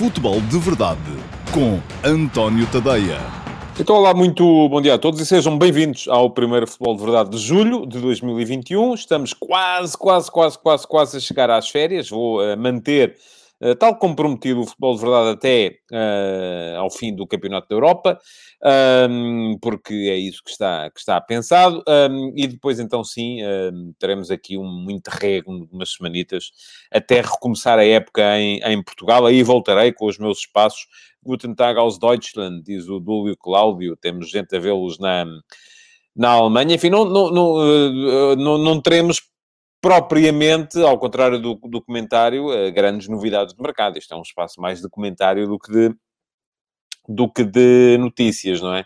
Futebol de Verdade com António Tadeia. Então, olá, muito bom dia a todos e sejam bem-vindos ao primeiro Futebol de Verdade de julho de 2021. Estamos quase, quase, quase, quase, quase a chegar às férias. Vou uh, manter, tal como prometido, o Futebol de Verdade até uh, ao fim do Campeonato da Europa, um, porque é isso que está, que está pensado. Um, e depois, então, sim, um, teremos aqui um interregno de umas semanitas até recomeçar a época em, em Portugal. Aí voltarei com os meus espaços Guten Tag aus Deutschland, diz o Dúlio Cláudio, temos gente a vê-los na, na Alemanha. Enfim, não, não, não, eh, não teremos propriamente, ao contrário do documentário, eh, grandes novidades de mercado. Isto é um espaço mais de comentário do que de, do que de notícias, não é?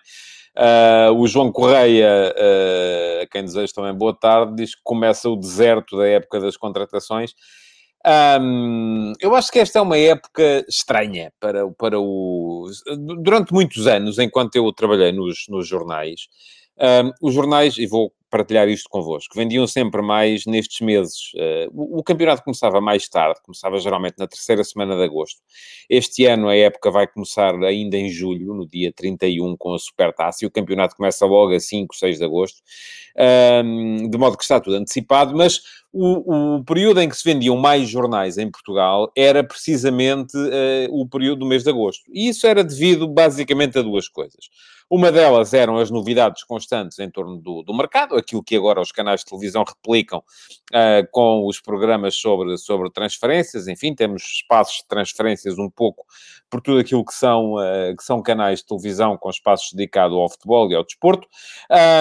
Uh, o João Correia, uh, quem desejo também boa tarde, diz que começa o deserto da época das contratações. Um, eu acho que esta é uma época estranha para, para o. Durante muitos anos, enquanto eu trabalhei nos, nos jornais, um, os jornais, e vou partilhar isto convosco, vendiam sempre mais nestes meses. Uh, o, o, campeonato começava mais tarde, começava geralmente na terceira semana de agosto. Este ano a época vai começar ainda em julho, no dia 31, com a Supertaça, e o campeonato começa logo a 5, 6 de agosto, um, de modo que está tudo antecipado, mas o, o, período em que se vendiam mais jornais em Portugal era precisamente uh, o período do mês de agosto. E isso era devido basicamente a duas coisas. Uma delas eram as novidades constantes em torno do, do mercado, aquilo que agora os canais de televisão replicam uh, com os programas sobre, sobre transferências. Enfim, temos espaços de transferências um pouco por tudo aquilo que são, uh, que são canais de televisão com espaços dedicados ao futebol e ao desporto.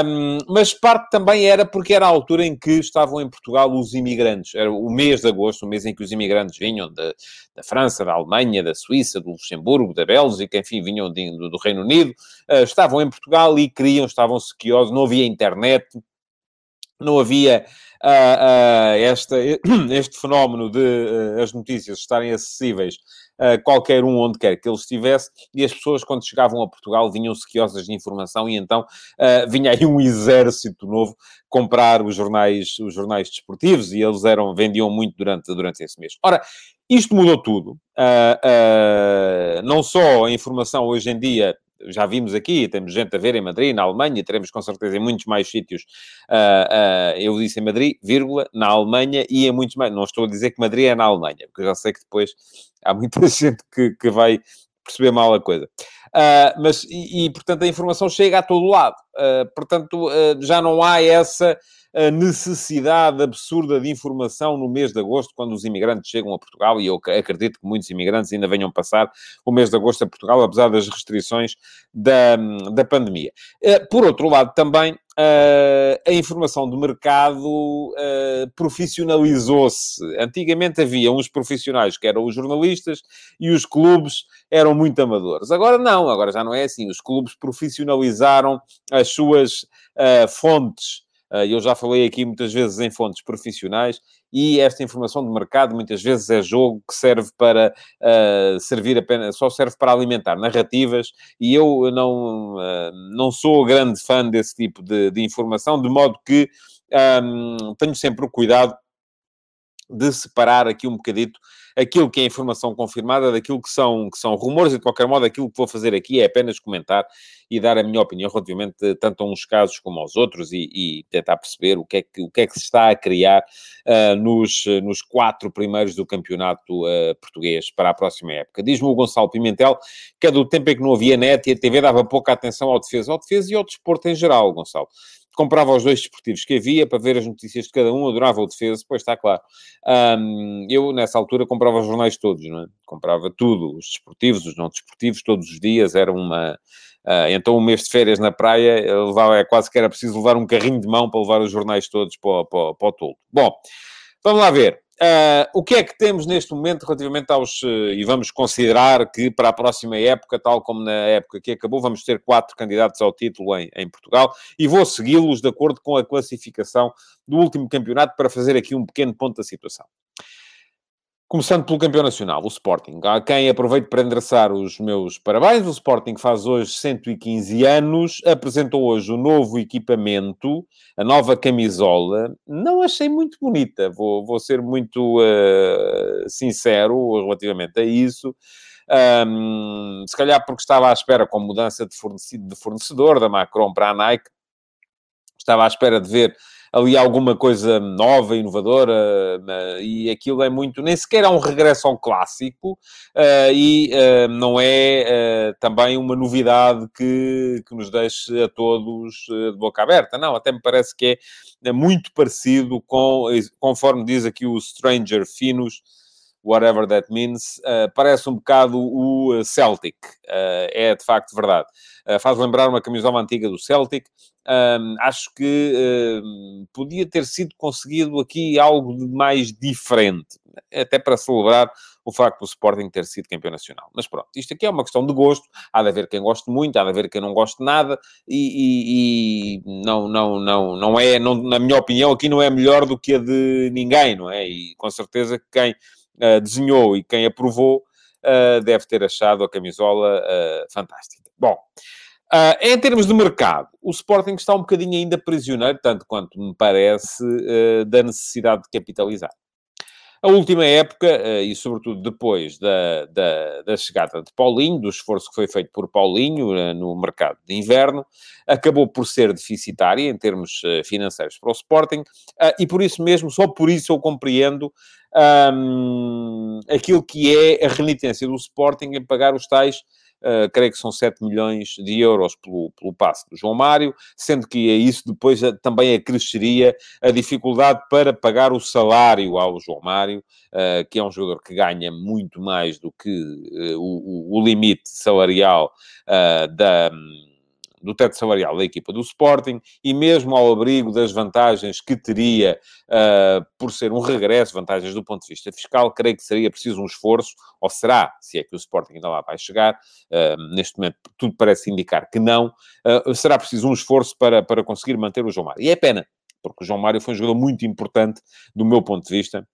Um, mas parte também era porque era a altura em que estavam em Portugal os imigrantes. Era o mês de agosto, o mês em que os imigrantes vinham de, da França, da Alemanha, da Suíça, do Luxemburgo, da Bélgica, enfim, vinham de, do, do, Reino Unido, uh, estavam em Portugal e queriam, estavam sequiosos, não havia internet, não havia uh, uh, esta, este fenómeno de uh, as notícias estarem acessíveis a qualquer um onde quer que ele estivesse, e as pessoas, quando chegavam a Portugal, vinham sequiosas de informação, e então vinha aí um exército novo comprar os jornais, os jornais desportivos, e eles eram, vendiam muito durante, durante esse mês. Ora, isto mudou tudo. não só a informação hoje em dia já vimos aqui, temos gente a ver em Madrid, na Alemanha, teremos com certeza em muitos mais sítios. Uh, uh, eu disse em Madrid, vírgula, na Alemanha e em muitos mais. Não estou a dizer que Madrid é na Alemanha, porque eu já sei que depois há muita gente que, que vai perceber mal a coisa. Uh, mas, e, e, portanto, a informação chega a todo lado. portanto, já não há essa a necessidade absurda de informação no mês de agosto, quando os imigrantes chegam a Portugal, e eu acredito que muitos imigrantes ainda venham passar o mês de agosto a Portugal, apesar das restrições da, da pandemia. Eh, por outro lado, também Uh, a informação do mercado uh, profissionalizou-se. Antigamente havia uns profissionais que eram os jornalistas e os clubes eram muito amadores. Agora não, agora já não é assim. Os clubes profissionalizaram as suas uh, fontes eu já falei aqui muitas vezes em fontes profissionais e esta informação de mercado muitas vezes é jogo que serve para uh, servir apenas, só serve para alimentar narrativas e eu não, uh, não sou grande fã desse tipo de, de informação, de modo que um, tenho sempre o cuidado de separar aqui um bocadito aquilo que é informação confirmada daquilo que são, que são rumores, e de qualquer modo, aquilo que vou fazer aqui é apenas comentar e dar a minha opinião relativamente tanto a uns casos como aos outros e, e tentar perceber o que, é que, o que é que se está a criar uh, nos, nos quatro primeiros do campeonato uh, português para a próxima época. Diz-me o Gonçalo Pimentel que é do tempo em que não havia net e a TV dava pouca atenção ao defesa, ao defesa e ao desporto em geral, Gonçalo comprava os dois desportivos que havia para ver as notícias de cada um, adorava o defesa, pois está claro. Um, eu, nessa altura, comprava os jornais todos, não é? Comprava tudo, os desportivos, os não desportivos, todos os dias, era uma... Uh, então, um mês de férias na praia, levava, é quase que era preciso levar um carrinho de mão para levar os jornais todos para, para, para o toldo. Bom, vamos lá ver. Uh, o que é que temos neste momento relativamente aos. Uh, e vamos considerar que para a próxima época, tal como na época que acabou, vamos ter quatro candidatos ao título em, em Portugal e vou segui-los de acordo com a classificação do último campeonato para fazer aqui um pequeno ponto da situação. Começando pelo campeão nacional, o Sporting. A quem aproveito para endereçar os meus parabéns. O Sporting faz hoje 115 anos, apresentou hoje o novo equipamento, a nova camisola. Não achei muito bonita, vou, vou ser muito uh, sincero relativamente a isso. Um, se calhar porque estava à espera com mudança de fornecedor, de fornecedor da Macron para a Nike, estava à espera de ver ali alguma coisa nova, inovadora, e aquilo é muito, nem sequer é um regresso ao clássico, uh, e uh, não é também uma novidade que, que nos deixe a todos de boca aberta, não, até me parece que é, é muito parecido com, conforme diz aqui o Stranger Finos, whatever that means, uh, parece um bocado o Celtic. Uh, é de facto verdade. Uh, faz lembrar uma camisola antiga do Celtic. acho que podia ter sido conseguido aqui algo de mais diferente, até para celebrar o facto do Sporting ter sido campeão nacional. Mas pronto, isto aqui é uma questão de gosto. Há de haver quem goste muito, há de haver quem não goste nada, e, e, e não, não, não, não é, não, na minha opinião, aqui não é melhor do que a de ninguém, não é? E com certeza que quem uh, desenhou e quem aprovou uh, deve ter achado a camisola uh, fantástica. Bom, em termos de mercado, o Sporting está um bocadinho ainda prisioneiro, tanto quanto me parece, da necessidade de capitalizar. A última época, eh, e sobretudo depois da, da, da, chegada de Paulinho, do esforço que foi feito por Paulinho eh, no mercado de inverno, acabou por ser deficitária em termos eh, financeiros para o Sporting, e por isso mesmo, só por isso eu compreendo aquilo que é a renitência do Sporting em pagar os tais Uh, creio que são 7 milhões de euros pelo, pelo passe do João Mário, sendo que a isso depois a, também acresceria a dificuldade para pagar o salário ao João Mário, uh, que é um jogador que ganha muito mais do que uh, o, o, limite salarial da do teto salarial da equipa do Sporting e mesmo ao abrigo das vantagens que teria uh, por ser um regresso, vantagens do ponto de vista fiscal, creio que seria preciso um esforço, ou será, se é que o Sporting ainda lá vai chegar, uh, neste momento tudo parece indicar que não, uh, será preciso um esforço para, para conseguir manter o João Mário. E é pena, porque o João Mário foi um jogador muito importante do meu ponto de vista,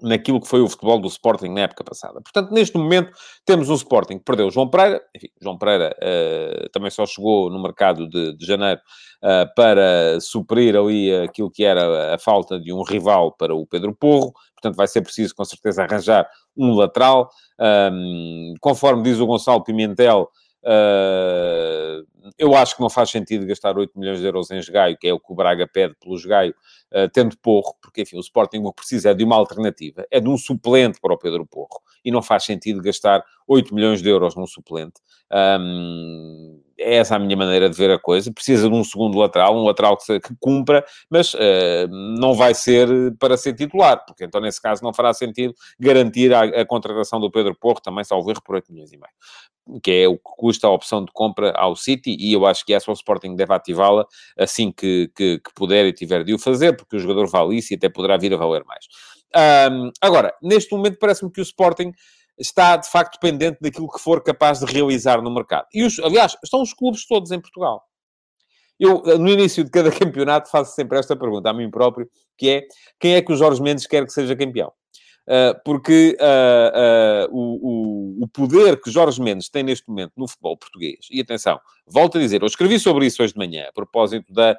naquilo que foi o futebol do Sporting na época passada. Portanto, neste momento, temos um Sporting que perdeu João Pereira. Enfim, João Pereira uh, também só chegou no mercado de, de janeiro uh, para suprir ali aquilo que era a falta de um rival para o Pedro Porro. Portanto, vai ser preciso, com certeza, arranjar um lateral. Um, conforme diz o Gonçalo Pimentel, Uh, eu acho que não faz sentido gastar 8 milhões de euros em Jogaio, que é o que o Braga pede pelo Jogaio, uh, tendo Porro, porque, enfim, o Sporting o que precisa é de uma alternativa, é de um suplente para o Pedro Porro, e não faz sentido gastar 8 milhões de euros num suplente. Um, é essa a minha maneira de ver a coisa. Precisa de um segundo lateral, um lateral que, se, que cumpra, mas uh, não vai ser para ser titular, porque então nesse caso não fará sentido garantir a, a contratação do Pedro Porro, também salvo erro, por 8 milhões e meio, que é o que custa a opção de compra ao City, e eu acho que essa o Sporting deve ativá-la assim que, que, que, puder e tiver de o fazer, porque o jogador vale isso e até poderá vir a valer mais. Um, agora, neste momento parece-me que o Sporting está de facto dependente daquilo que for capaz de realizar no mercado. E, os, aliás, estão os clubes todos em Portugal. Eu, no início de cada campeonato, faço sempre esta pergunta a mim próprio, que é, quem é que o Jorge Mendes quer que seja campeão? Uh, porque uh, uh, o, o, poder que Jorge Mendes tem neste momento no futebol português, e atenção, volto a dizer, eu escrevi sobre isso hoje de manhã, a propósito da,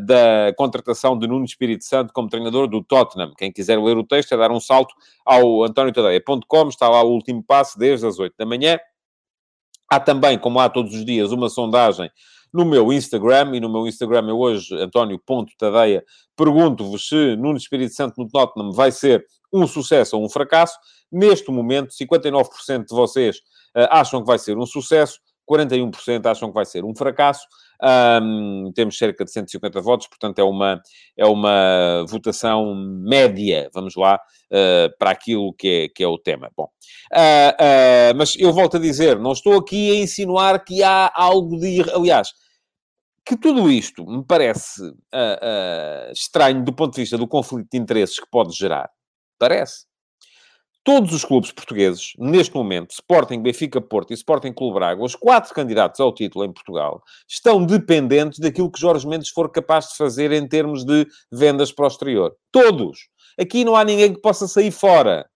da contratação de Nuno Espírito Santo como treinador do Tottenham. Quem quiser ler o texto é dar um salto ao antoniotadeia.com, está lá o último passo desde as 8 da manhã. Há também, como há todos os dias, uma sondagem no meu Instagram, e no meu Instagram eu hoje, António.tadeia, pergunto-vos se Nuno Espírito Santo no Tottenham vai ser um sucesso ou um fracasso. Neste momento, 59% de vocês uh, acham que vai ser um sucesso, 41% acham que vai ser um fracasso. Um, temos cerca de 150 votos, portanto é uma, é uma votação média, vamos lá, uh, para aquilo que é, que é o tema. Bom, uh, uh, mas eu volto a dizer, não estou aqui a insinuar que há algo de... Aliás, que tudo isto me parece estranho do ponto de vista do conflito de interesses que pode gerar. Parece. Todos os clubes portugueses, neste momento, Sporting, Benfica, Porto e Sporting Clube Braga, os quatro candidatos ao título em Portugal, estão dependentes daquilo que Jorge Mendes for capaz de fazer em termos de vendas para o exterior. Todos. Aqui não há ninguém que possa sair fora.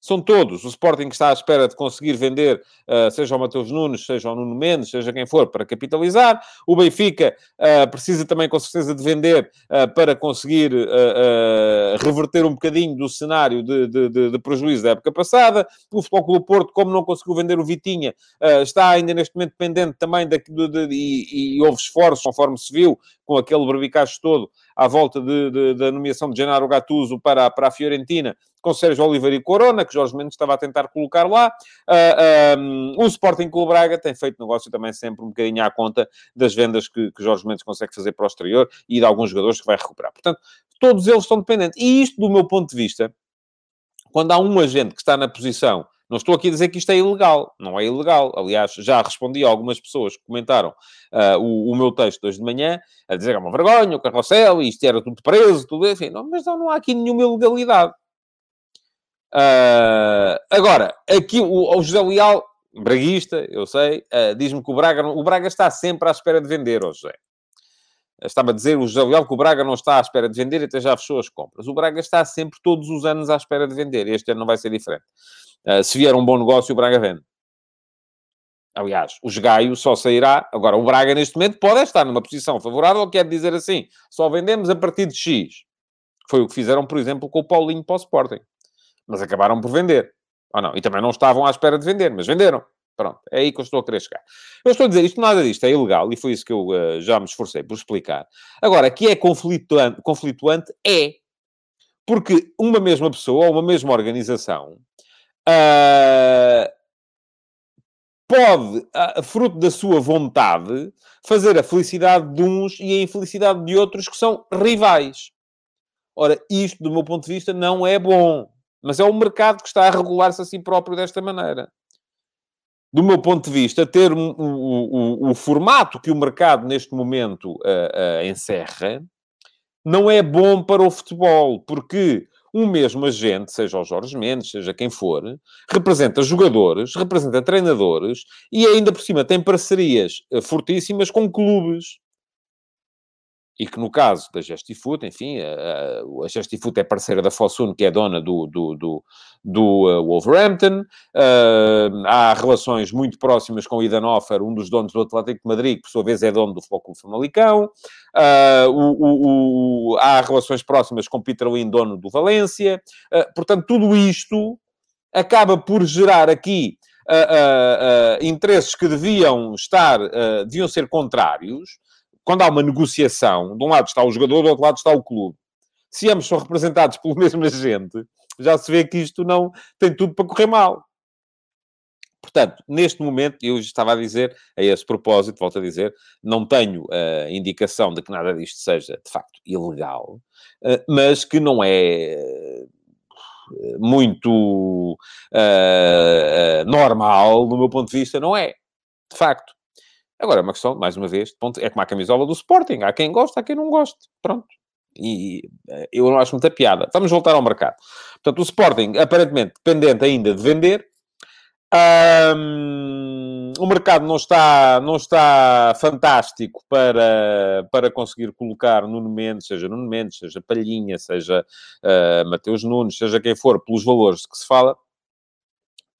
São todos. O Sporting está à espera de conseguir vender, uh, seja o Mateus Nunes, seja o Nuno Mendes, seja quem for, para capitalizar. O Benfica uh, precisa também, com certeza, de vender uh, para conseguir reverter um bocadinho do cenário de, de, de, de, prejuízo da época passada. O Futebol Clube Porto, como não conseguiu vender o Vitinha, está ainda neste momento dependente também de, e, e, houve esforços, conforme se viu, com aquele barbicacho todo à volta da nomeação de Gennaro Gattuso para, para a Fiorentina, com Sérgio Oliveira e Corona, que Jorge Mendes estava a tentar colocar lá. Uh, um, o Sporting Clube Braga tem feito negócio também sempre um bocadinho à conta das vendas que, que Jorge Mendes consegue fazer para o exterior e de alguns jogadores que vai recuperar. Portanto, todos eles estão dependentes. E isto, do meu ponto de vista, quando há um agente que está na posição não estou aqui a dizer que isto é ilegal. Não é ilegal. Aliás, já respondi a algumas pessoas que comentaram uh, o, o, meu texto hoje de manhã, a dizer que é uma vergonha, o carrossel, isto era tudo preso, tudo enfim. Não, mas não, não há aqui nenhuma ilegalidade. Uh, agora, aqui o, o, José Leal, braguista, eu sei, uh, diz-me que o Braga, o Braga está sempre à espera de vender, oh José. Estava a dizer o José Leal que o Braga não está à espera de vender, até já fechou as compras. O Braga está sempre, todos os anos, à espera de vender. Este ano não vai ser diferente. Uh, se vier um bom negócio, o Braga vende. Aliás, o Gaio só sairá. Agora, o Braga, neste momento, pode estar numa posição favorável, quer dizer assim, só vendemos a partir de X. Foi o que fizeram, por exemplo, com o Paulinho para o Sporting mas acabaram por vender. Ou não? E também não estavam à espera de vender, mas venderam. Pronto, é aí que eu estou a querer chegar. Eu estou a dizer isto, nada disto é ilegal, e foi isso que eu uh, já me esforcei por explicar. Agora, que é conflituante, conflituante é porque uma mesma pessoa ou uma mesma organização uh, pode, uh, fruto da sua vontade, fazer a felicidade de uns e a infelicidade de outros que são rivais. Ora, isto, do meu ponto de vista, não é bom. Mas é o mercado que está a regular-se a si próprio desta maneira. Do meu ponto de vista, ter o, o, o formato que o mercado neste momento uh, uh, encerra não é bom para o futebol, porque o mesmo agente, seja o Jorge Mendes, seja quem for, representa jogadores, representa treinadores e ainda por cima tem parcerias uh, fortíssimas com clubes e que no caso da Gestifoot, enfim, a, a é parceira da Fosun, que é dona do, do, do, do uh, Wolverhampton, uh, há relações muito próximas com o Idan Offer, um dos donos do Atlético de Madrid, que por sua vez é dono do Clube Famalicão, uh, o, o, o, há relações próximas com Peter Lin, dono do Valência, portanto, tudo isto acaba por gerar aqui interesses que deviam estar, deviam ser contrários, quando há uma negociação, de um lado está o jogador, do outro lado está o clube. Se ambos são representados pelo mesmo agente, já se vê que isto não tem tudo para correr mal. Portanto, neste momento, eu estava a dizer, a esse propósito, volto a dizer, não tenho uh, indicação de que nada disto seja, de facto, ilegal, uh, mas que não é uh, muito normal, do meu ponto de vista, não é. De facto. Agora, é uma questão, mais uma vez, é como a camisola do Sporting. Há quem gosta, há quem não goste. Pronto. E eh, eu não acho muita piada. Vamos voltar ao mercado. Portanto, o Sporting, aparentemente, dependente ainda de vender. Um, o mercado não está, não está fantástico para, para conseguir colocar Nuno Mendes, seja Nuno Mendes, seja Palhinha, seja uh, Mateus Nunes, seja quem for, pelos valores que se fala.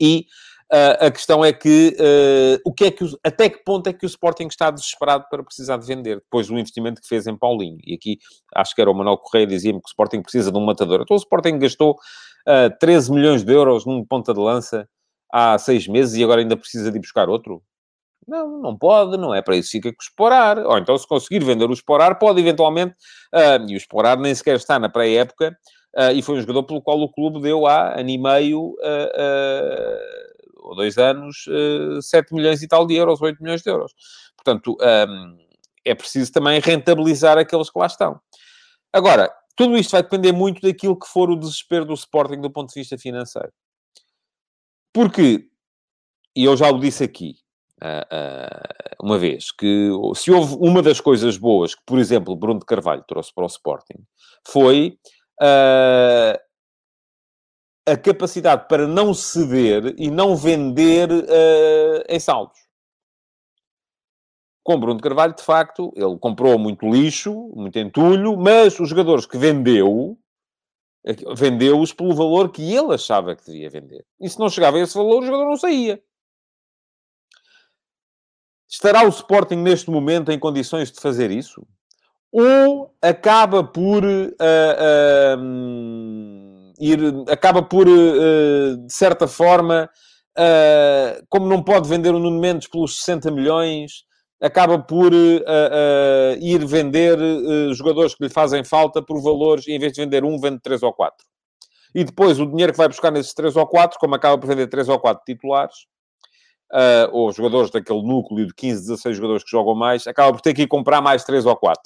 E Uh, a questão é que, uh, o que é que até que ponto é que o Sporting está desesperado para precisar de vender, depois do investimento que fez em Paulinho. E aqui, acho que era o Manuel Correia, dizia-me que o Sporting precisa de um matador. Então o Sporting gastou uh, ah, 13 milhões de euros num ponta de lança há seis meses e agora ainda precisa de ir buscar outro? Não, não pode, não é para isso fica com o Esporar. Ou então, se conseguir vender o Esporar, pode eventualmente... e o Esporar nem sequer está na pré-época, e foi um jogador pelo qual o clube deu há ano e meio ou dois anos, uh, eh, 7 milhões e tal de euros, 8 milhões de euros. Portanto, um, é preciso também rentabilizar aqueles que lá estão. Agora, tudo isto vai depender muito daquilo que for o desespero do Sporting do ponto de vista financeiro. Porque, e eu já o disse aqui, uh, uh, uma vez, que se houve uma das coisas boas que, por exemplo, Bruno de Carvalho trouxe para o Sporting, foi uh, a capacidade para não ceder e não vender uh, em saldos. Com Bruno de Carvalho, de facto, ele comprou muito lixo, muito entulho, mas os jogadores que vendeu Vendeu-os pelo valor que ele achava que devia vender. E se não chegava a esse valor, o jogador não saía. Estará o Sporting neste momento em condições de fazer isso? Ou acaba por uh, ir, acaba por, uh, de certa forma, como não pode vender o Nuno Mendes pelos 60 milhões, acaba por ir vender jogadores que lhe fazem falta por valores, em vez de vender um, vende três ou quatro. E depois o dinheiro que vai buscar nesses três ou quatro, como acaba por vender três ou quatro titulares, ou jogadores daquele núcleo de 15, 16 jogadores que jogam mais, acaba por ter que ir comprar mais 3 ou 4.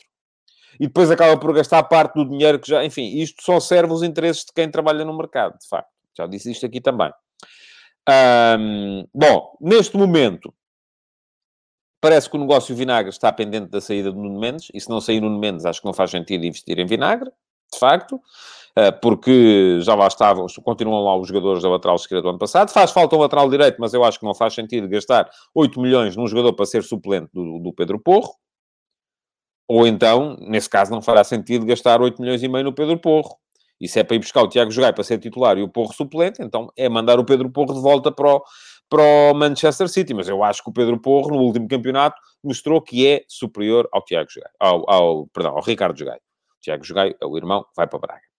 E depois acaba por gastar parte do dinheiro que já... Enfim, isto só serve os interesses de quem trabalha no mercado, de facto. Já disse isto aqui também. Bom, neste momento, parece que o negócio vinagre está pendente da saída do Nuno Mendes. E se não sair Nuno Mendes, acho que não faz sentido investir em vinagre, de facto. Eh, porque já lá estavam, continuam lá os jogadores da lateral esquerda do ano passado. Faz falta um lateral direito, mas eu acho que não faz sentido gastar 8 milhões num jogador para ser suplente do, do Pedro Porro. Ou então, nesse caso, não fará sentido gastar 8 milhões e meio no Pedro Porro. E se é para ir buscar o Tiago Jogai para ser titular e o Porro suplente, então é mandar o Pedro Porro de volta para o, para o Manchester City. Mas eu acho que o Pedro Porro, no último campeonato, mostrou que é superior ao Tiago Jogai, ao, ao, perdão, ao Ricardo Jogai. O Tiago Jogai é o irmão, vai para Braga.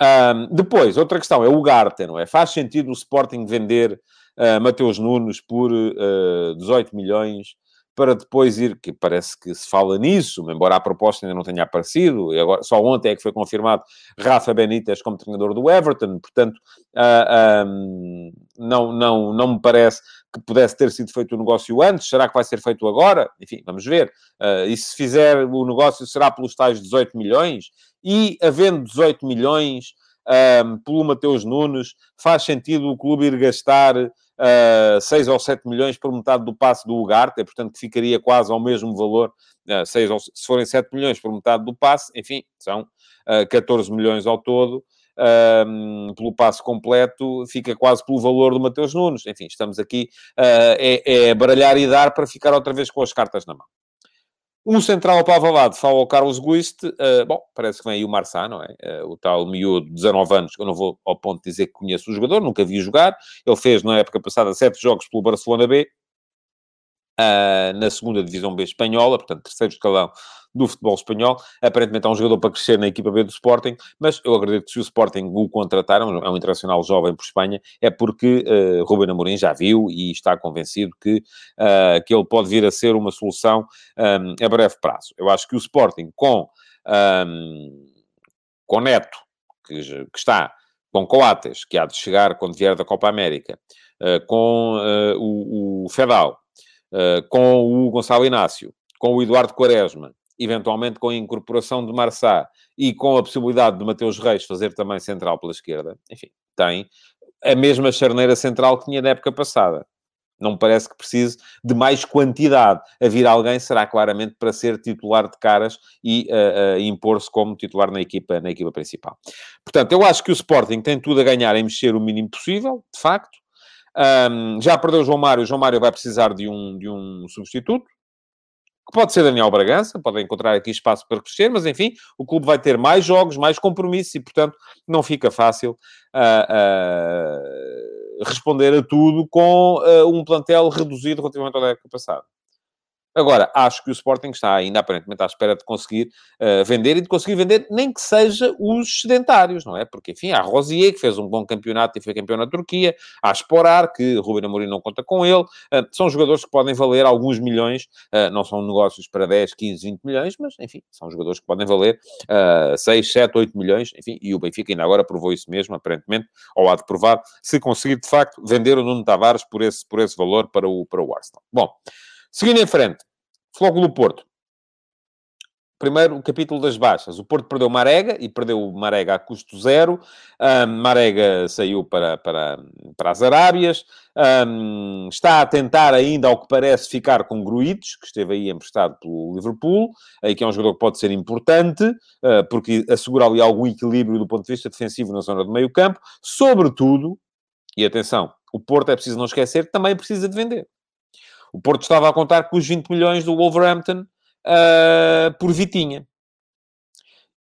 Um, depois, outra questão é o Garte, não é? Faz sentido o Sporting vender uh, Mateus Nunes por uh, ah, 18 milhões para depois ir, que parece que se fala nisso, embora a proposta ainda não tenha aparecido, e agora, só ontem é que foi confirmado Rafa Benítez como treinador do Everton, portanto, uh, um, não, não, não me parece que pudesse ter sido feito o negócio antes, será que vai ser feito agora? Enfim, vamos ver. Uh, e se fizer o negócio, será pelos tais 18 milhões? E, havendo 18 milhões um, pelo Mateus Nunes, faz sentido o clube ir gastar uh, 6 ou 7 milhões por metade do passe do Ugarte, portanto que ficaria quase ao mesmo valor, uh, 6 ou, se forem 7 milhões por metade do passe, enfim, são uh, 14 milhões ao todo, um, pelo passe completo, fica quase pelo valor do Mateus Nunes. Enfim, estamos aqui, uh, é, é baralhar e dar para ficar outra vez com as cartas na mão. Um central para Alvalade, fala ao Carlos Guiste. Uh, bom, parece que vem aí o Marçá, não é? Uh, o tal miúdo de 19 anos, eu não vou ao ponto de dizer que conheço o jogador, nunca vi jogar. Ele fez, na época passada, sete jogos pelo Barcelona B uh, na segunda divisão B espanhola, portanto, terceiro escalão do futebol espanhol. Aparentemente é um jogador para crescer na equipa B do Sporting, mas eu acredito que se o Sporting o contratar, é um internacional jovem por Espanha, é porque uh, Ruben Amorim já viu e está convencido que, uh, que ele pode vir a ser uma solução um, a breve prazo. Eu acho que o Sporting com, um, com Neto, que, que está com Coates, que há de chegar quando vier da Copa América, uh, com uh, o, o Fedal, uh, com o Gonçalo Inácio, com o Eduardo Quaresma, eventualmente com a incorporação de Marçá e com a possibilidade de Mateus Reis fazer também central pela esquerda, enfim, tem a mesma charneira central que tinha na época passada. Não me parece que precise de mais quantidade. A vir alguém será claramente para ser titular de caras e uh, uh, impor-se como titular na equipa, na equipa principal. Portanto, eu acho que o Sporting tem tudo a ganhar em mexer o mínimo possível, de facto. Um, já perdeu o João Mário, o João Mário vai precisar de um, de um substituto, que pode ser Daniel Bragança, pode encontrar aqui espaço para crescer, mas enfim, o clube vai ter mais jogos, mais compromissos e, portanto, não fica fácil uh, uh, responder a tudo com uh, um plantel reduzido relativamente à época passada. Agora, acho que o Sporting está ainda aparentemente à espera de conseguir uh, vender e de conseguir vender nem que seja os sedentários, não é? Porque, enfim, há Rosier, que fez um bom campeonato e foi campeão na Turquia, há Sporar, que Ruben Amorim não conta com ele, uh, são jogadores que podem valer alguns milhões, uh, não são negócios para 10, 15, 20 milhões, mas, enfim, são jogadores que podem valer uh, 6, 7, 8 milhões, enfim, e o Benfica ainda agora provou isso mesmo, aparentemente, ou há de provar, se conseguir, de facto, vender o Nuno Tavares por esse, por esse valor para o, para o Arsenal. Bom, seguindo em frente, Flóculo Porto. Primeiro, o capítulo das baixas. O Porto perdeu Marega e perdeu Marega a custo zero. Um, Marega saiu para, para, para as Arábias. Um, está a tentar ainda, ao que parece, ficar com Gruites, que esteve aí emprestado pelo Liverpool, aí que é um jogador que pode ser importante, uh, porque assegura ali algum equilíbrio do ponto de vista defensivo na zona do meio campo. Sobretudo, e atenção, o Porto é preciso não esquecer, também precisa de vender. O Porto estava a contar com os 20 milhões do Wolverhampton uh, por Vitinha.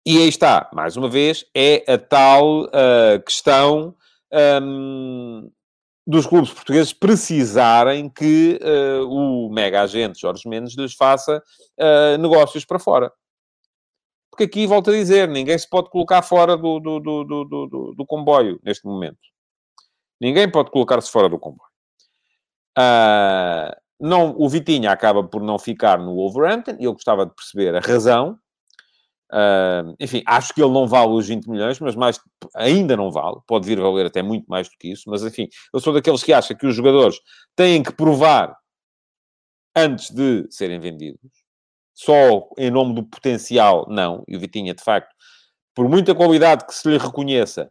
E aí está, mais uma vez, é a tal uh, questão um, dos clubes portugueses precisarem que uh, o mega agente Jorge Mendes lhes faça negócios para fora. Porque aqui, volto a dizer, ninguém se pode colocar fora do, do, do, do, do, do comboio neste momento. Ninguém pode colocar-se fora do comboio. Uh, não, o Vitinha acaba por não ficar no Wolverhampton, e eu gostava de perceber a razão. Uh, enfim, acho que ele não vale os 20 milhões, mas mais, ainda não vale. Pode vir a valer até muito mais do que isso. Mas, enfim, eu sou daqueles que acham que os jogadores têm que provar antes de serem vendidos. Só em nome do potencial, não. E o Vitinha, de facto, por muita qualidade que se lhe reconheça,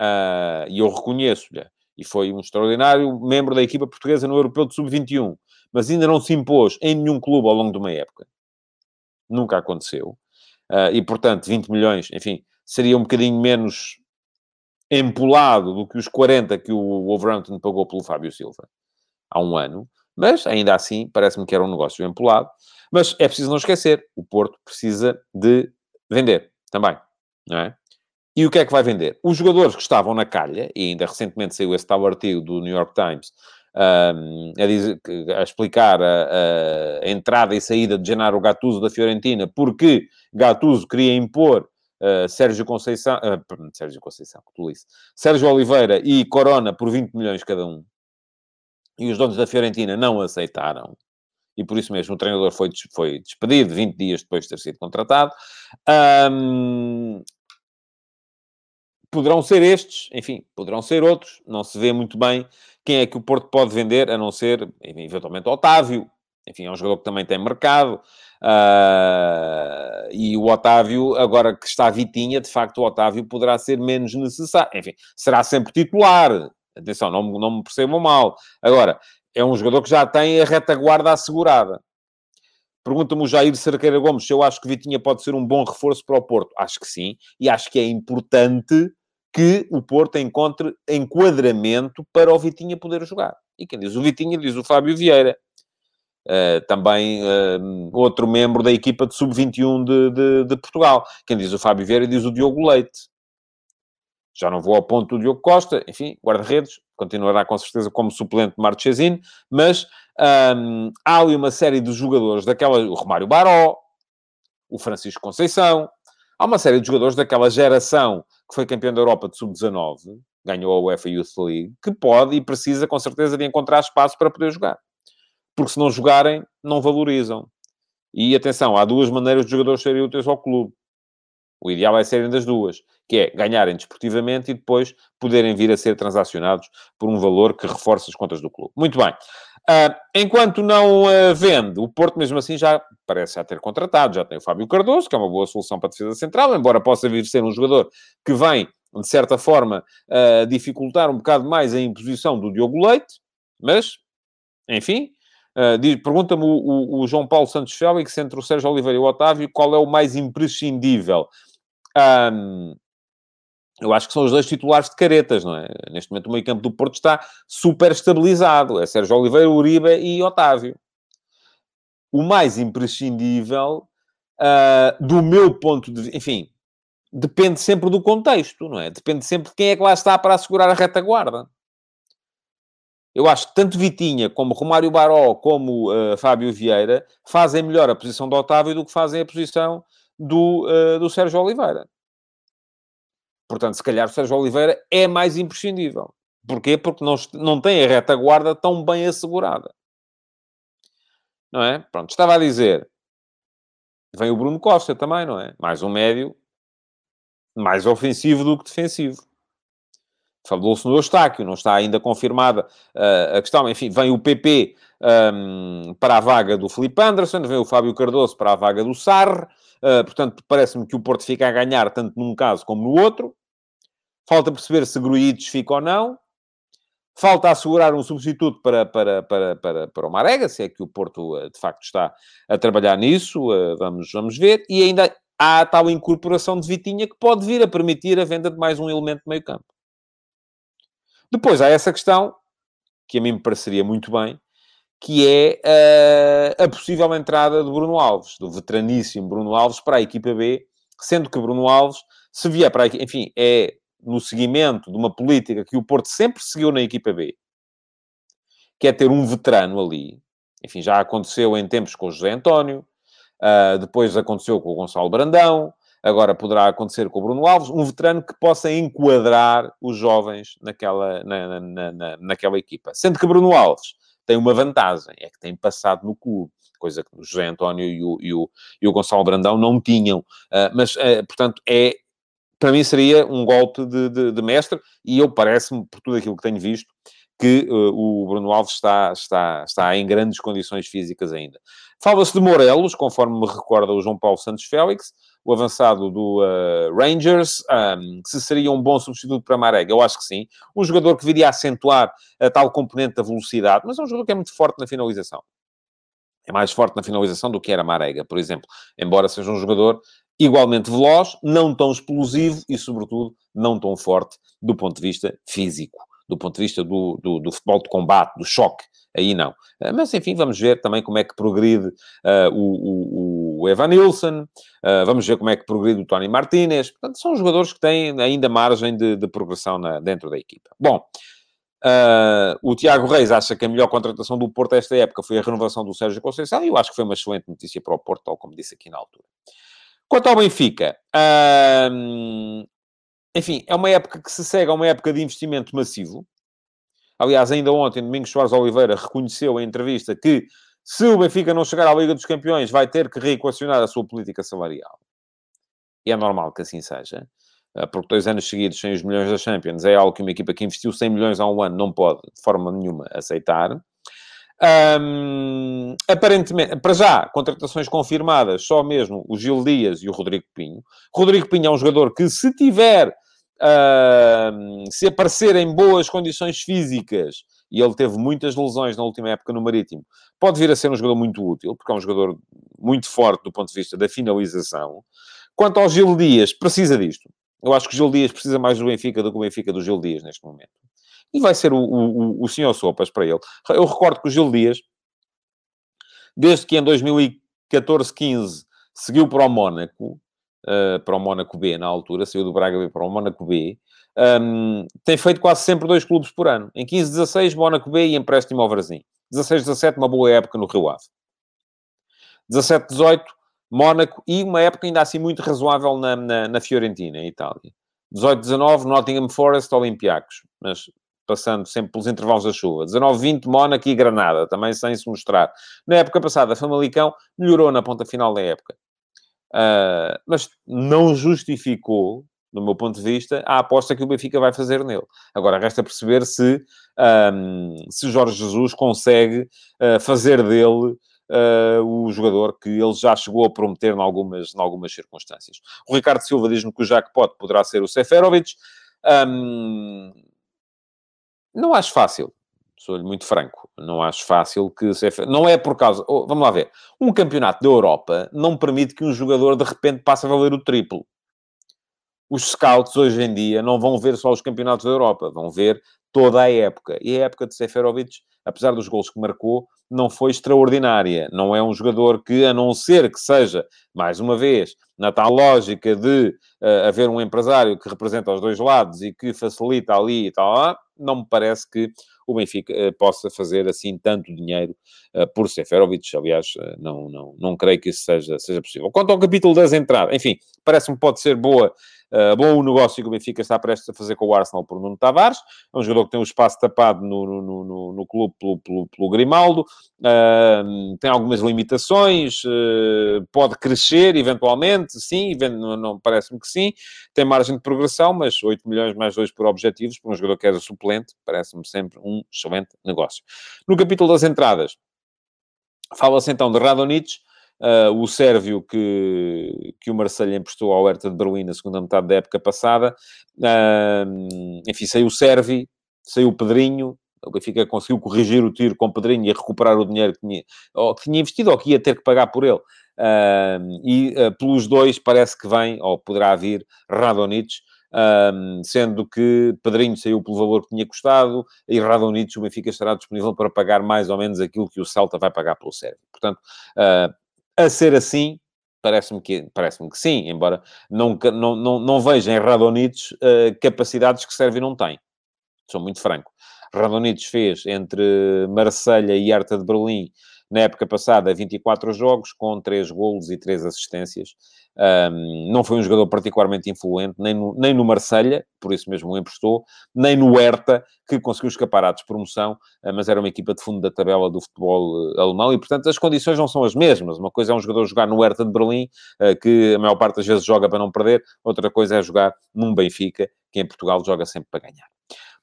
uh, e eu reconheço-lhe, e foi um extraordinário membro da equipa portuguesa no Europeu de Sub-21, mas ainda não se impôs em nenhum clube ao longo de uma época. Nunca aconteceu. Uh, e, portanto, 20 milhões, enfim, seria um bocadinho menos empolado do que os 40 que o Wolverhampton pagou pelo Fábio Silva há um ano. Mas, ainda assim, parece-me que era um negócio empolado. Mas é preciso não esquecer, o Porto precisa de vender também, não é? E o que é que vai vender? Os jogadores que estavam na calha, e ainda recentemente saiu esse tal artigo do New York Times, a, dizer, a, explicar a, a, entrada e saída de Gennaro Gattuso da Fiorentina, porque Gattuso queria impor uh, Sérgio Conceição, uh, Sérgio Conceição, Sérgio Oliveira e Corona por 20 milhões cada um. E os donos da Fiorentina não aceitaram. E por isso mesmo o treinador foi, foi despedido 20 dias depois de ter sido contratado. Um, poderão ser estes, enfim, poderão ser outros, não se vê muito bem quem é que o Porto pode vender, a não ser, eventualmente, Otávio. Enfim, é um jogador que também tem mercado. Uh, e o Otávio, agora que está Vitinha, de facto, o Otávio poderá ser menos necessário. Enfim, será sempre titular. Atenção, não, não me percebam mal. Agora, é um jogador que já tem a retaguarda assegurada. Pergunta-me o Jair Cerqueira Gomes se eu acho que Vitinha pode ser um bom reforço para o Porto. Acho que sim. E acho que é importante que o Porto encontre enquadramento para o Vitinha poder jogar. E quem diz o Vitinha diz o Fábio Vieira. Uh, também uh, outro membro da equipa de sub-21 de, de, de, Portugal. Quem diz o Fábio Vieira diz o Diogo Leite. Já não vou ao ponto do Diogo Costa, enfim, guarda-redes, continuará com certeza como suplente de Marchesino, mas um, há ali uma série de jogadores daquela, o Romário Baró, o Francisco Conceição, há uma série de jogadores daquela geração que foi campeão da Europa de Sub-19, ganhou a UEFA Youth League, que pode e precisa, com certeza, de encontrar espaço para poder jogar. Porque se não jogarem, não valorizam. E atenção, há duas maneiras de jogadores serem úteis ao clube. O ideal é serem das duas, que é ganharem desportivamente e depois poderem vir a ser transacionados por um valor que reforce as contas do clube. Muito bem. Uh, enquanto não uh, vende, o Porto mesmo assim já parece já ter contratado, já tem o Fábio Cardoso, que é uma boa solução para a defesa central, embora possa vir ser um jogador que vem, de certa forma, uh, dificultar um bocado mais a imposição do Diogo Leite, mas, enfim, uh, pergunta-me o, o, o, João Paulo Santos Félix, entre o Sérgio Oliveira e o Otávio, qual é o mais imprescindível? Um, eu acho que são os dois titulares de caretas, não é? Neste momento o meio campo do Porto está super estabilizado. É Sérgio Oliveira, Uribe e Otávio. O mais imprescindível, uh, do meu ponto de vista... Enfim, depende sempre do contexto, não é? Depende sempre de quem é que lá está para assegurar a retaguarda. Eu acho que tanto Vitinha, como Romário Baró, como uh, Fábio Vieira, fazem melhor a posição do Otávio do que fazem a posição do, uh, do Sérgio Oliveira. Portanto, se calhar o Sérgio Oliveira é mais imprescindível. Porquê? Porque não, não tem a retaguarda tão bem assegurada. Não é? Pronto, estava a dizer. Vem o Bruno Costa também, não é? Mais um médio mais ofensivo do que defensivo. Falou-se no Eustáquio, não está ainda confirmada uh, a questão. Enfim, vem o PP um, para a vaga do Felipe Anderson, vem o Fábio Cardoso para a vaga do Sarre. Uh, portanto, parece-me que o Porto fica a ganhar tanto num caso como no outro. Falta perceber se Gruites fica ou não. Falta assegurar um substituto para, para, para, para, para o Marega, se é que o Porto uh, de facto está a trabalhar nisso. Uh, vamos, vamos ver. E ainda há a tal incorporação de Vitinha que pode vir a permitir a venda de mais um elemento de meio campo. Depois há essa questão, que a mim me pareceria muito bem, que é uh, a possível entrada de Bruno Alves, do veteraníssimo Bruno Alves, para a equipa B, Sendo que Bruno Alves, se vier para aqui, enfim, é no seguimento de uma política que o Porto sempre seguiu na equipa B, que é ter um veterano ali. Enfim, já aconteceu em tempos com o José António, uh, depois aconteceu com o Gonçalo Brandão, agora poderá acontecer com o Bruno Alves, um veterano que possa enquadrar os jovens naquela, na, na, na, naquela equipa. Sendo que Bruno Alves tem uma vantagem, é que tem passado no clube, coisa que o José António e o, e o, e o Gonçalo Brandão não tinham. Uh, mas, uh, portanto, é, para mim seria um golpe de, de, de mestre, e eu parece-me, por tudo aquilo que tenho visto, que uh, o Bruno Alves está, está, está em grandes condições físicas ainda. Fala-se de Morelos, conforme me recorda o João Paulo Santos Félix, o avançado do uh, Rangers, um, se seria um bom substituto para Marega. Eu acho que sim. Um jogador que viria a acentuar a tal componente da velocidade, mas é um jogador que é muito forte na finalização. É mais forte na finalização do que era Marega, por exemplo. Embora seja um jogador igualmente veloz, não tão explosivo e, sobretudo, não tão forte do ponto de vista físico do ponto de vista do, do, do, futebol de combate, do choque, aí não. Uh, mas, enfim, vamos ver também como é que progride uh, o, o, o, Evan Nilsson, uh, vamos ver como é que progride o Tony Martinez. Portanto, são jogadores que têm ainda margem de, de progressão na, dentro da equipa. Bom, o Tiago Reis acha que a melhor contratação do Porto esta época foi a renovação do Sérgio Conceição e eu acho que foi uma excelente notícia para o Porto, tal como disse aqui na altura. Quanto ao Benfica, enfim, é uma época que se segue a uma época de investimento massivo. Aliás, ainda ontem, Domingos Soares Oliveira reconheceu em entrevista que se o Benfica não chegar à Liga dos Campeões, vai ter que reequacionar a sua política salarial. E é normal que assim seja. Ah, porque dois anos seguidos sem os milhões da Champions é algo que uma equipa que investiu 100 milhões há um ano não pode, de forma nenhuma, aceitar. Um, aparentemente, para já, contratações confirmadas, só mesmo o Gil Dias e o Rodrigo Pinho. Rodrigo Pinho é um jogador que, se tiver Uh, se aparecer em boas condições físicas, e ele teve muitas lesões na última época no Marítimo, pode vir a ser um jogador muito útil, porque é um jogador muito forte do ponto de vista da finalização. Quanto ao Gil Dias, precisa disto. Eu acho que o Gil Dias precisa mais do Benfica do que o Benfica do Gil Dias neste momento. E vai ser o, o, o senhor Sopas para ele. Eu recordo que o Gil Dias, desde que em 2014, 15 seguiu para o Mónaco, uh, para o Mónaco B na altura, saiu do Braga B para o Mónaco B, um, tem feito quase sempre dois clubes por ano. Em 15, 16, Mónaco B e empréstimo ao Varzim. 16, 17, uma boa época no Rio Ave. 17, 18, Mónaco e uma época ainda assim muito razoável na, na, na Fiorentina, em Itália. 18, 19, Nottingham Forest, Olympiacos. Mas passando sempre pelos intervalos da chuva. 19, 20, Mónaco e Granada, também sem se mostrar. Na época passada, Famalicão melhorou na ponta final da época. Uh, mas não justificou, do meu ponto de vista, a aposta que o Benfica vai fazer nele. Agora, resta perceber se, um, se Jorge Jesus consegue uh, fazer dele uh, o jogador que ele já chegou a prometer em algumas, em algumas circunstâncias. O Ricardo Silva diz-me que o jackpot poderá ser o Seferovic. Um, não acho fácil sou-lhe muito franco, não acho fácil que se... Não é por causa... Oh, vamos lá ver. Um campeonato da Europa não permite que um jogador de repente passe a valer o triplo. Os scouts hoje em dia não vão ver só os campeonatos da Europa, vão ver toda a época. E a época de Seferovic, apesar dos gols que marcou, não foi extraordinária. Não é um jogador que, a não ser que seja, mais uma vez, na tal lógica de uh, haver um empresário que representa os dois lados e que facilita ali e tal, não me parece que o Benfica uh, possa fazer assim tanto dinheiro uh, por Seferovic. Aliás, não, não, não creio que isso seja, seja possível. Quanto ao capítulo das entradas, enfim, parece-me pode ser boa Uh, bom o negócio que o Benfica está prestes a fazer com o Arsenal por Nuno Tavares. É um jogador que tem um espaço tapado no, no, no, no clube pelo, pelo, pelo Grimaldo. Uh, tem algumas limitações. Uh, pode crescer, eventualmente. Sim, não, não parece-me que sim. Tem margem de progressão, mas 8 milhões mais 2 por objetivos, para um jogador que era suplente, parece-me sempre um excelente negócio. No capítulo das entradas, fala-se então de Radonich, Uh, o Sérvio que, que o Marseille emprestou ao Hertha de Berlim na segunda metade da época passada. Uh, enfim, saiu o Servi, saiu o Pedrinho. O Benfica conseguiu corrigir o tiro com o Pedrinho e recuperar o dinheiro que tinha, ou que tinha investido ou que ia ter que pagar por ele. Uh, e pelos dois parece que vem, ou poderá vir, Radonich, sendo que Pedrinho saiu pelo valor que tinha custado e Radonich o Benfica estará disponível para pagar mais ou menos aquilo que o Celta vai pagar pelo Sérvio. Portanto, uh, a ser assim, Parece-me que, parece que sim, embora não, não, não, não veja em Radonic uh, capacidades que serve e não tem. Sou muito franco. Radonic fez entre Marselha e Hertha de Berlim na época passada 24 jogos, com 3 golos e 3 assistências. Um, não foi um jogador particularmente influente, nem no, nem no Marselha, por isso mesmo o emprestou, nem no Hertha, que conseguiu escapar à despromoção, uh, mas era uma equipa de fundo da tabela do futebol uh, alemão e, portanto, as condições não são as mesmas. Uma coisa é um jogador jogar no Hertha de Berlim, uh, que a maior parte das vezes joga para não perder, outra coisa é jogar num Benfica, que em Portugal joga sempre para ganhar.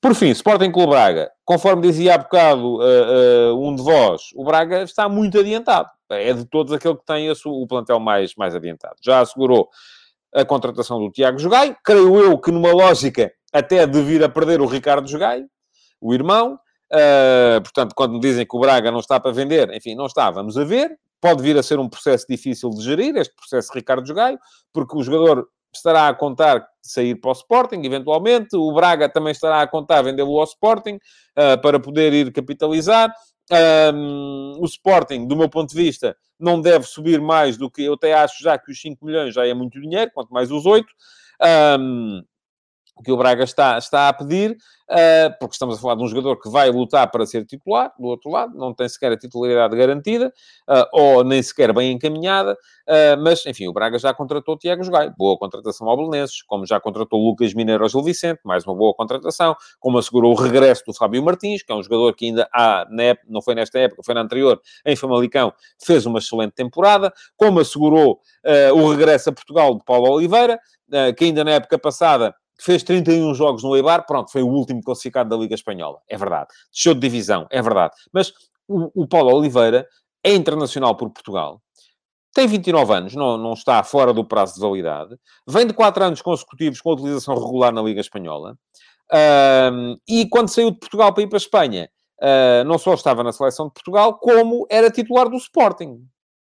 Por fim, Sporting Clube Braga. Conforme dizia há bocado uh, uh, um de vós, o Braga está muito adiantado. É de todos aquele que tem o plantel mais, mais adiantado. Já assegurou a contratação do Tiago Jogaio. Creio eu que numa lógica até de vir a perder o Ricardo Jogaio, o irmão. Uh, portanto, quando me dizem que o Braga não está para vender, enfim, não está, vamos a ver. Pode vir a ser um processo difícil de gerir, este processo de Ricardo Jogaio, porque o jogador estará a contar sair para o Sporting, eventualmente. O Braga também estará a contar vendê-lo ao Sporting uh, para poder ir capitalizar. Um, o Sporting, do meu ponto de vista, não deve subir mais do que eu até acho já que os 5 milhões já é muito dinheiro, quanto mais os 8. Um, o que o Braga está, está a pedir, uh, porque estamos a falar de um jogador que vai lutar para ser titular, do outro lado, não tem sequer a titularidade garantida, uh, ou nem sequer bem encaminhada, uh, mas, enfim, o Braga já contratou Tiago Jogai, boa contratação ao Belenenses, como já contratou Lucas Mineiro ao Gil Vicente, mais uma boa contratação, como assegurou o regresso do Fábio Martins, que é um jogador que ainda há, época, não foi nesta época, foi na anterior, em Famalicão, fez uma excelente temporada, como assegurou o regresso a Portugal de Paulo Oliveira, que ainda na época passada fez 31 jogos no Eibar, pronto, foi o último classificado da Liga Espanhola. É verdade. Deixou de divisão, é verdade. Mas o, o Paulo Oliveira é internacional por Portugal. Tem 29 anos, não, não está fora do prazo de validade. Vem de 4 anos consecutivos com utilização regular na Liga Espanhola. Um, e quando saiu de Portugal para ir para a Espanha, uh, não só estava na seleção de Portugal, como era titular do Sporting.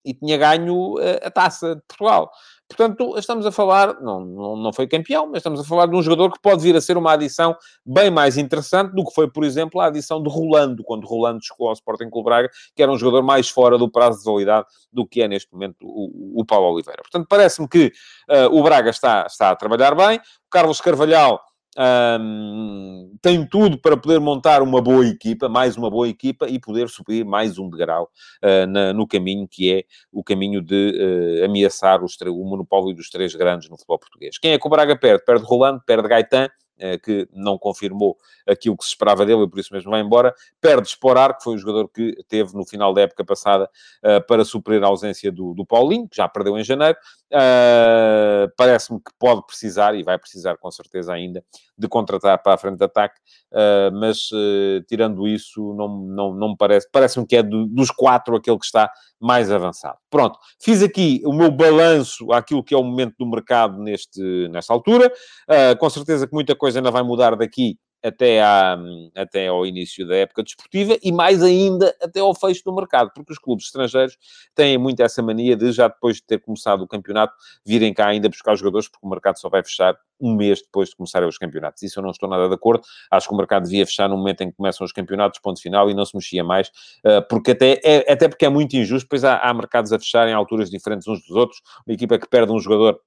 E tinha ganho uh, a taça de Portugal. Portanto, estamos a falar, não, não, não foi campeão, mas estamos a falar de um jogador que pode vir a ser uma adição bem mais interessante do que foi, por exemplo, a adição de Rolando, quando Rolando chegou ao Sporting Clube Braga, que era um jogador mais fora do prazo de validade do que é neste momento o, o Paulo Oliveira. Portanto, parece-me que uh, o Braga está, está a trabalhar bem. O Carlos Carvalhal um, tem tudo para poder montar uma boa equipa, mais uma boa equipa e poder subir mais um degrau uh, na, no caminho que é o caminho de uh, ameaçar os, o monopólio dos três grandes no futebol português. Quem é que o Braga perde? Perde Rolando, perde Gaetan, uh, que não confirmou aquilo que se esperava dele e por isso mesmo vai embora. Perde Sporar, que foi o jogador que teve no final da época passada para suprir a ausência do, do Paulinho, que já perdeu em janeiro. Uh, Parece-me que pode precisar, e vai precisar com certeza ainda, de contratar para a frente de ataque, uh, mas uh, tirando isso, não, não, não me parece. Parece-me que é do, dos quatro aquele que está mais avançado. Pronto, fiz aqui o meu balanço àquilo que é o momento do mercado neste, nesta altura. com certeza que muita coisa ainda vai mudar daqui até, à, até ao início da época desportiva e mais ainda até ao fecho do mercado, porque os clubes estrangeiros têm muito essa mania de, já depois de ter começado o campeonato, virem cá ainda buscar jogadores, porque o mercado só vai fechar um mês depois de começarem os campeonatos. Isso eu não estou nada de acordo. Acho que o mercado devia fechar no momento em que começam os campeonatos, ponto final, e não se mexia mais, eh, porque até, é, até porque é muito injusto, pois há, há mercados a fechar em alturas diferentes uns dos outros. Uma equipa que perde um jogador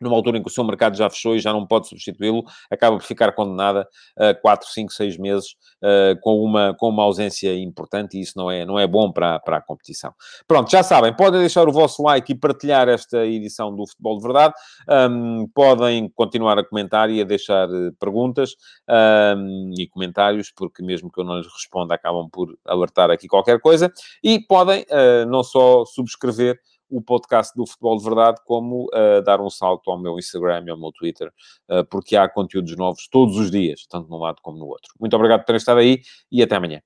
numa altura em que o seu mercado já fechou e já não pode substituí-lo, acaba por ficar condenada a 4, 5, 6 meses uh, com, uma, com uma ausência importante e isso não é, não é bom para, para a competição. Pronto, já sabem, podem deixar o vosso like e partilhar esta edição do Futebol de Verdade, um, podem continuar a comentar e a deixar eh, perguntas um, e comentários, porque mesmo que eu não lhes responda, acabam por alertar aqui qualquer coisa, e podem uh, não só subscrever o podcast do Futebol de Verdade, como uh, dar um salto ao meu Instagram e ao meu Twitter, uh, porque há conteúdos novos todos os dias, tanto num lado como no outro. Muito obrigado por terem estado aí e até amanhã.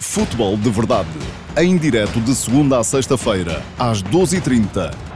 Futebol de Verdade, em direto de segunda a sexta-feira, às 12h30